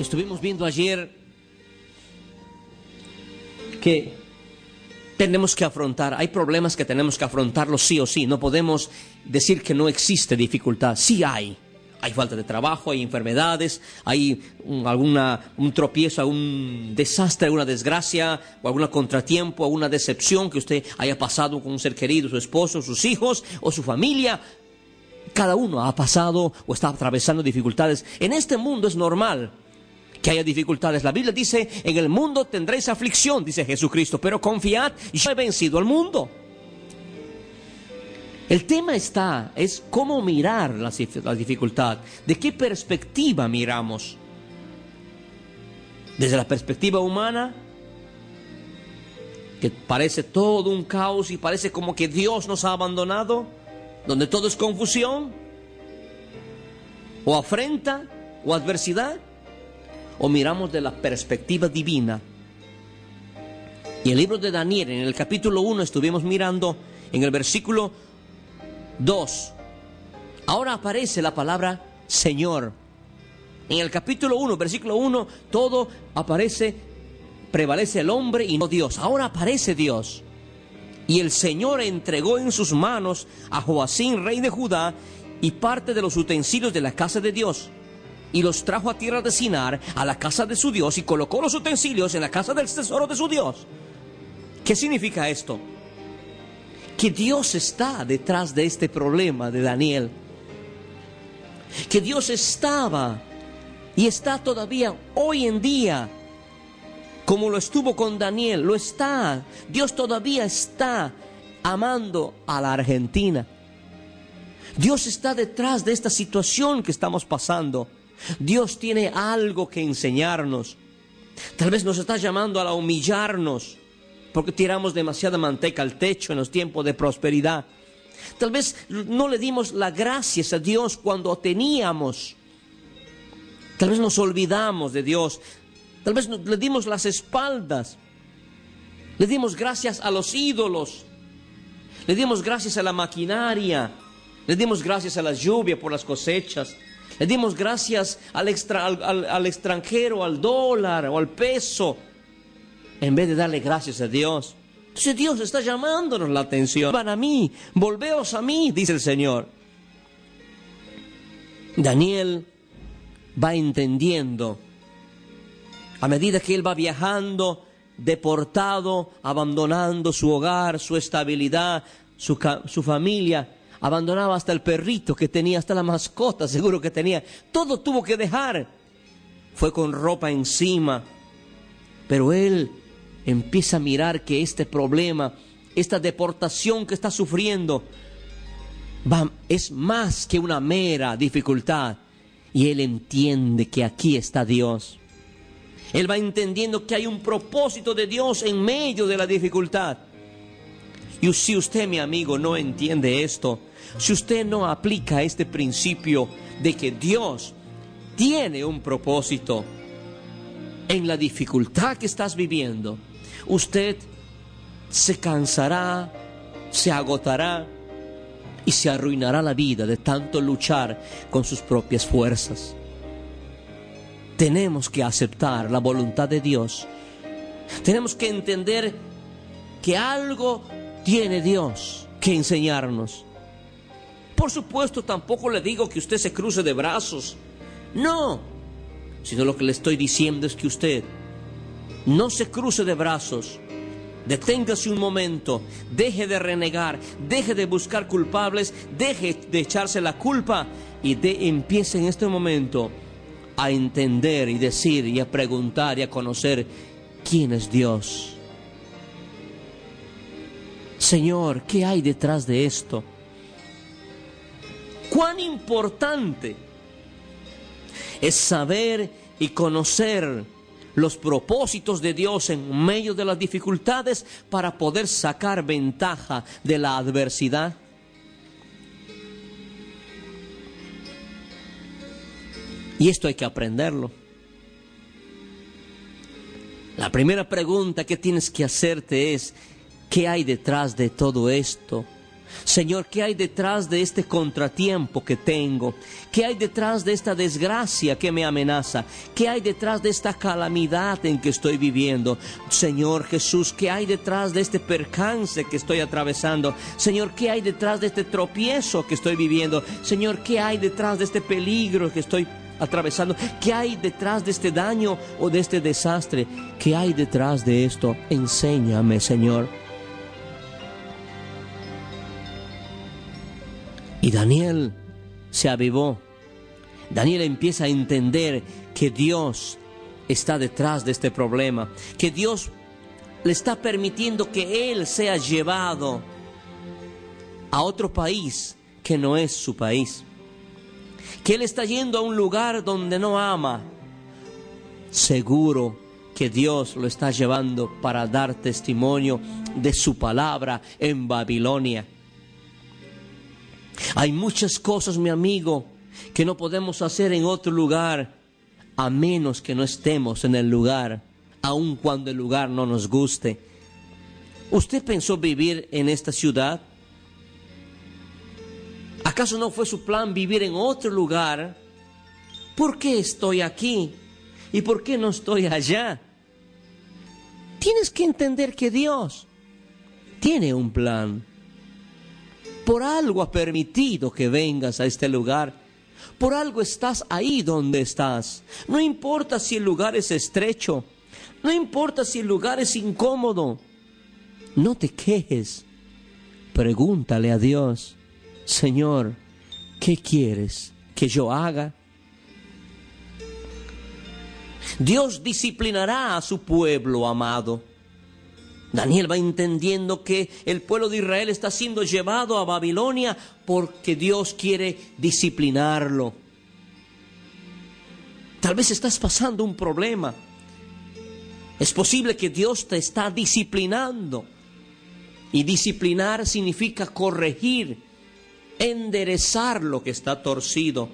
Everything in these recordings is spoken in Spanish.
Estuvimos viendo ayer que tenemos que afrontar, hay problemas que tenemos que afrontarlos sí o sí, no podemos decir que no existe dificultad, sí hay. Hay falta de trabajo, hay enfermedades, hay un, alguna, un tropiezo, algún desastre, alguna desgracia, o algún contratiempo, alguna decepción que usted haya pasado con un ser querido, su esposo, sus hijos o su familia. Cada uno ha pasado o está atravesando dificultades. En este mundo es normal que haya dificultades. La Biblia dice, en el mundo tendréis aflicción, dice Jesucristo, pero confiad, yo he vencido al mundo. El tema está, es cómo mirar la, la dificultad, de qué perspectiva miramos. Desde la perspectiva humana, que parece todo un caos y parece como que Dios nos ha abandonado, donde todo es confusión, o afrenta, o adversidad o miramos de la perspectiva divina. Y el libro de Daniel, en el capítulo 1, estuvimos mirando en el versículo 2. Ahora aparece la palabra Señor. En el capítulo 1, versículo 1, todo aparece, prevalece el hombre y no Dios. Ahora aparece Dios. Y el Señor entregó en sus manos a Joacín, rey de Judá, y parte de los utensilios de la casa de Dios y los trajo a tierra de Sinar, a la casa de su Dios, y colocó los utensilios en la casa del tesoro de su Dios. ¿Qué significa esto? Que Dios está detrás de este problema de Daniel. Que Dios estaba y está todavía hoy en día, como lo estuvo con Daniel, lo está. Dios todavía está amando a la Argentina. Dios está detrás de esta situación que estamos pasando. Dios tiene algo que enseñarnos. Tal vez nos está llamando a humillarnos porque tiramos demasiada manteca al techo en los tiempos de prosperidad. Tal vez no le dimos las gracias a Dios cuando teníamos. Tal vez nos olvidamos de Dios. Tal vez le dimos las espaldas. Le dimos gracias a los ídolos. Le dimos gracias a la maquinaria. Le dimos gracias a la lluvia por las cosechas. Le dimos gracias al, al, extranjero, al dólar o al peso, en vez de darle gracias a Dios. Entonces Dios está llamándonos la atención. Van a mí, volveos a mí, dice el Señor. Daniel va entendiendo, a medida que él va viajando, deportado, abandonando su hogar, su estabilidad, su, su familia, abandonaba hasta el perrito que tenía, hasta la mascota seguro que tenía. Todo tuvo que dejar. Fue con ropa encima. Pero él empieza a mirar que este problema, esta deportación que está sufriendo, va, es más que una mera dificultad. Y él entiende que aquí está Dios. Él va entendiendo que hay un propósito de Dios en medio de la dificultad. Y si usted, mi amigo, no entiende esto, si usted no aplica este principio de que Dios tiene un propósito en la dificultad que estás viviendo, usted se cansará, se agotará y se arruinará la vida de tanto luchar con sus propias fuerzas. Tenemos que aceptar la voluntad de Dios. Tenemos que entender que algo tiene Dios que enseñarnos. Por supuesto, tampoco le digo que usted se cruce de brazos. No. Sino lo que le estoy diciendo es que usted no se cruce de brazos. Deténgase un momento, deje de renegar, deje de buscar culpables, deje de echarse la culpa y de, empiece en este momento a entender y decir y a preguntar y a conocer quién es Dios. Señor, ¿qué hay detrás de esto? Cuán importante es saber y conocer los propósitos de Dios en medio de las dificultades para poder sacar ventaja de la adversidad. Y esto hay que aprenderlo. La primera pregunta que tienes que hacerte es, ¿qué hay detrás de todo esto? Señor, ¿qué hay detrás de este contratiempo que tengo? ¿Qué hay detrás de esta desgracia que me amenaza? ¿Qué hay detrás de esta calamidad en que estoy viviendo? Señor Jesús, ¿qué hay detrás de este percance que estoy atravesando? Señor, ¿qué hay detrás de este tropiezo que estoy viviendo? Señor, ¿qué hay detrás de este peligro que estoy atravesando? ¿Qué hay detrás de este daño o de este desastre? ¿Qué hay detrás de esto? Enséñame, Señor. Daniel se avivó. Daniel empieza a entender que Dios está detrás de este problema, que Dios le está permitiendo que él sea llevado a otro país que no es su país, que él está yendo a un lugar donde no ama. Seguro que Dios lo está llevando para dar testimonio de su palabra en Babilonia. Hay muchas cosas, mi amigo, que no podemos hacer en otro lugar a menos que no estemos en el lugar, aun cuando el lugar no nos guste. ¿Usted pensó vivir en esta ciudad? ¿Acaso no fue su plan vivir en otro lugar? ¿Por qué estoy aquí? ¿Y por qué no estoy allá? Tienes que entender que Dios tiene un plan por algo ha permitido que vengas a este lugar. Por algo estás ahí donde estás. No importa si el lugar es estrecho. No importa si el lugar es incómodo. No te quejes. Pregúntale a Dios, Señor, ¿qué quieres que yo haga? Dios disciplinará a su pueblo amado. Daniel va entendiendo que el pueblo de Israel está siendo llevado a Babilonia porque Dios quiere disciplinarlo. Tal vez estás pasando un problema. Es posible que Dios te está disciplinando. Y disciplinar significa corregir, enderezar lo que está torcido,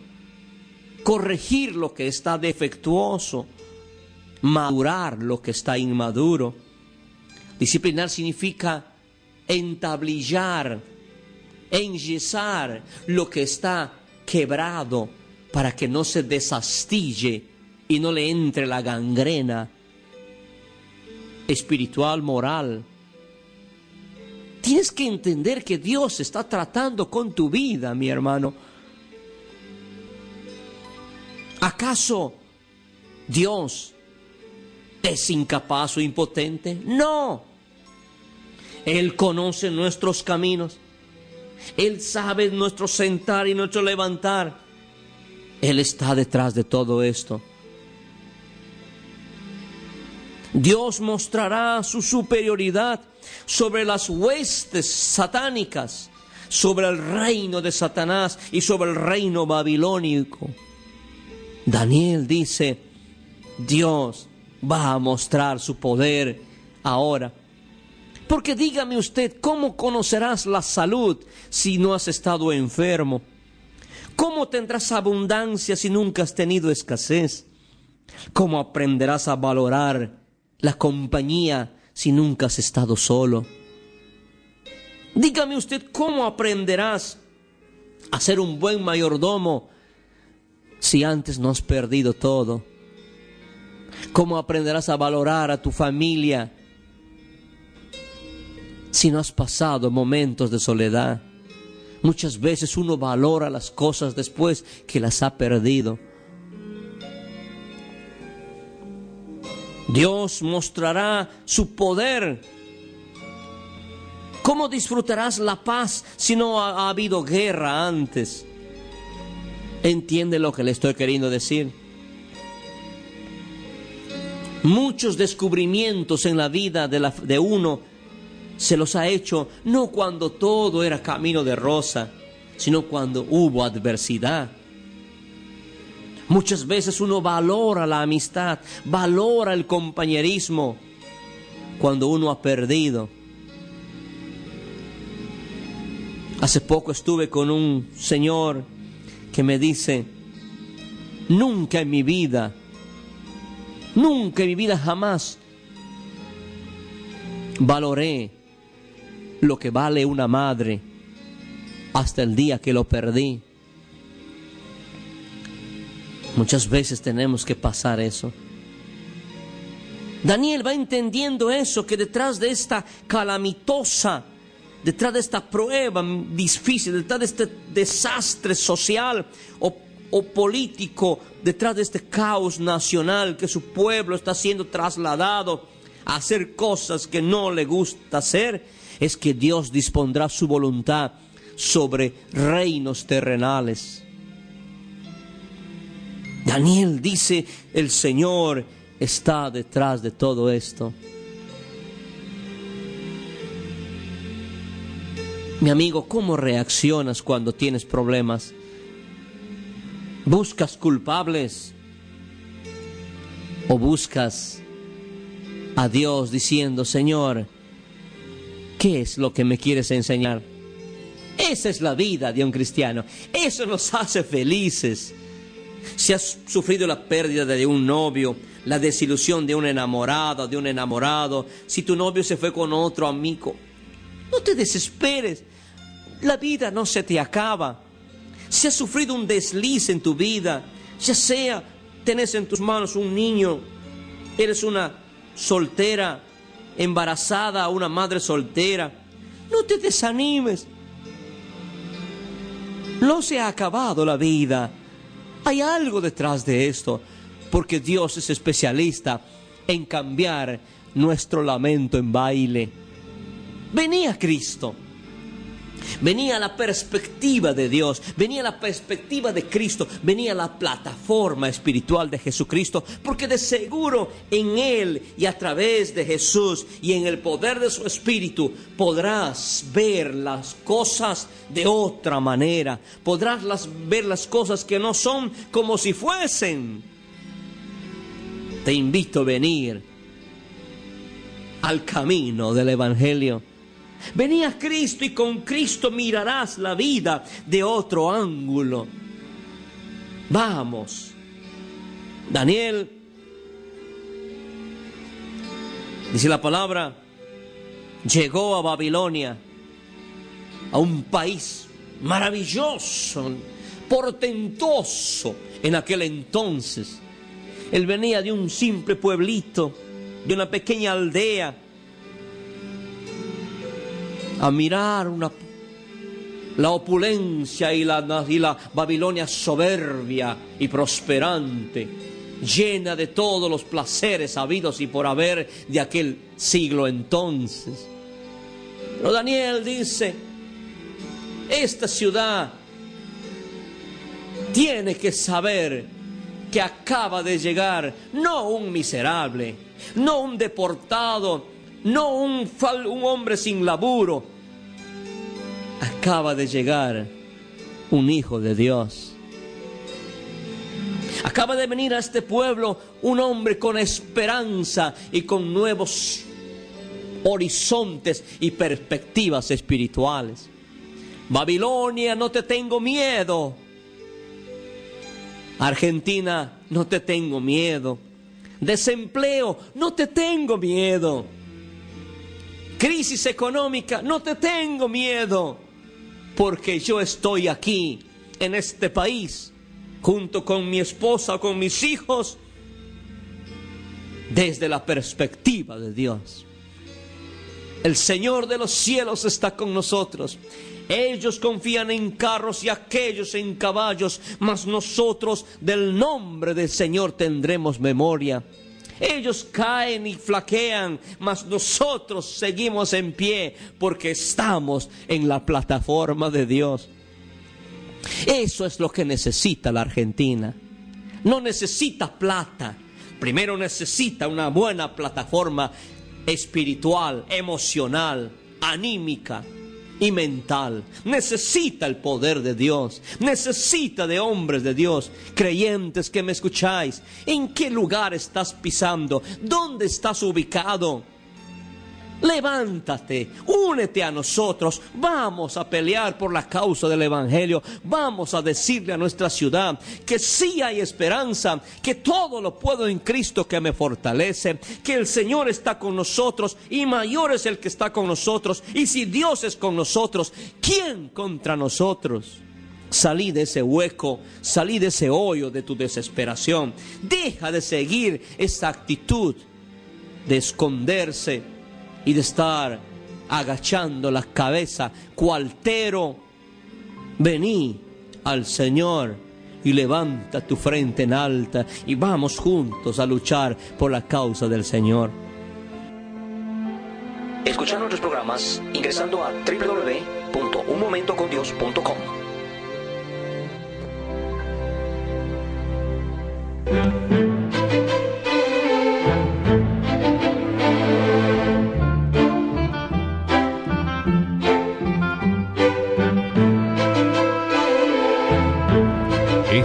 corregir lo que está defectuoso, madurar lo que está inmaduro. Disciplinar significa entablillar, enyesar lo que está quebrado para que no se desastille y no le entre la gangrena espiritual, moral. Tienes que entender que Dios está tratando con tu vida, mi hermano. ¿Acaso Dios es incapaz o impotente. No. Él conoce nuestros caminos. Él sabe nuestro sentar y nuestro levantar. Él está detrás de todo esto. Dios mostrará su superioridad sobre las huestes satánicas, sobre el reino de Satanás y sobre el reino babilónico. Daniel dice, Dios va a mostrar su poder ahora. Porque dígame usted, ¿cómo conocerás la salud si no has estado enfermo? ¿Cómo tendrás abundancia si nunca has tenido escasez? ¿Cómo aprenderás a valorar la compañía si nunca has estado solo? Dígame usted, ¿cómo aprenderás a ser un buen mayordomo si antes no has perdido todo? ¿Cómo aprenderás a valorar a tu familia si no has pasado momentos de soledad? Muchas veces uno valora las cosas después que las ha perdido. Dios mostrará su poder. ¿Cómo disfrutarás la paz si no ha, habido guerra antes? ¿Entiende lo que le estoy queriendo decir? Muchos descubrimientos en la vida de, uno se los ha hecho no cuando todo era camino de rosa, sino cuando hubo adversidad. Muchas veces uno valora la amistad, valora el compañerismo cuando uno ha perdido. Hace poco estuve con un señor que me dice, nunca en mi vida, nunca en mi vida jamás valoré lo que vale una madre hasta el día que lo perdí. Muchas veces tenemos que pasar eso. Daniel va entendiendo eso, que detrás de esta calamitosa, detrás de esta prueba difícil, detrás de este desastre social o, o político, detrás de este caos nacional que su pueblo está siendo trasladado a hacer cosas que no le gusta hacer, es que Dios dispondrá su voluntad sobre reinos terrenales. Daniel dice, el Señor está detrás de todo esto. Mi amigo, ¿cómo reaccionas cuando tienes problemas? ¿Buscas culpables? ¿O buscas a Dios diciendo, Señor, ¿qué es lo que me quieres enseñar? Esa es la vida de un cristiano. Eso nos hace felices. Si has sufrido la pérdida de un novio, la desilusión de un enamorado, de un enamorado, si tu novio se fue con otro amigo, no te desesperes. La vida no se te acaba. Si has sufrido un desliz en tu vida, ya sea tenés en tus manos un niño, eres una soltera, embarazada, una madre soltera, no te desanimes. No se ha acabado la vida. Hay algo detrás de esto, porque Dios es especialista en cambiar nuestro lamento en baile. Venía Cristo venía la perspectiva de Dios, venía la perspectiva de Cristo, venía la plataforma espiritual de Jesucristo, porque de seguro en Él y a través de Jesús y en el poder de su Espíritu podrás ver las cosas de otra manera, podrás ver las cosas que no son como si fuesen. Te invito a venir al camino del Evangelio Venía Cristo y con Cristo mirarás la vida de otro ángulo. Vamos. Daniel, dice la palabra, llegó a Babilonia, a un país maravilloso, portentoso en aquel entonces. Él venía de un simple pueblito, de una pequeña aldea a mirar una, la opulencia y la, y la Babilonia soberbia y prosperante, llena de todos los placeres habidos y por haber de aquel siglo entonces. Pero Daniel dice, esta ciudad tiene que saber que acaba de llegar no un miserable, no un deportado, no un, un hombre sin laburo. Acaba de llegar un hijo de Dios. Acaba de venir a este pueblo un hombre con esperanza y con nuevos horizontes y perspectivas espirituales. Babilonia, no te tengo miedo. Argentina, no te tengo miedo. Desempleo, no te tengo miedo crisis económica, no te tengo miedo, porque yo estoy aquí, en este país, junto con mi esposa, con mis hijos, desde la perspectiva de Dios. El Señor de los cielos está con nosotros. Ellos confían en carros y aquellos en caballos, mas nosotros del nombre del Señor tendremos memoria. Ellos caen y flaquean, mas nosotros seguimos en pie porque estamos en la plataforma de Dios. Eso es lo que necesita la Argentina. No necesita plata. Primero necesita una buena plataforma espiritual, emocional, anímica y mental. Necesita el poder de Dios. Necesita de hombres de Dios, creyentes que me escucháis. ¿En qué lugar estás pisando? ¿Dónde estás ubicado? Levántate, únete a nosotros, vamos a pelear por la causa del Evangelio, vamos a decirle a nuestra ciudad que sí hay esperanza, que todo lo puedo en Cristo que me fortalece, que el Señor está con nosotros y mayor es el que está con nosotros. Y si Dios es con nosotros, ¿quién contra nosotros? Salí de ese hueco, salí de ese hoyo de tu desesperación. Deja de seguir esa actitud de esconderse y de estar agachando la cabeza, cualtero. Vení al Señor y levanta tu frente en alta y vamos juntos a luchar por la causa del Señor. Escuchar nuestros programas ingresando a www.unmomentocondios.com.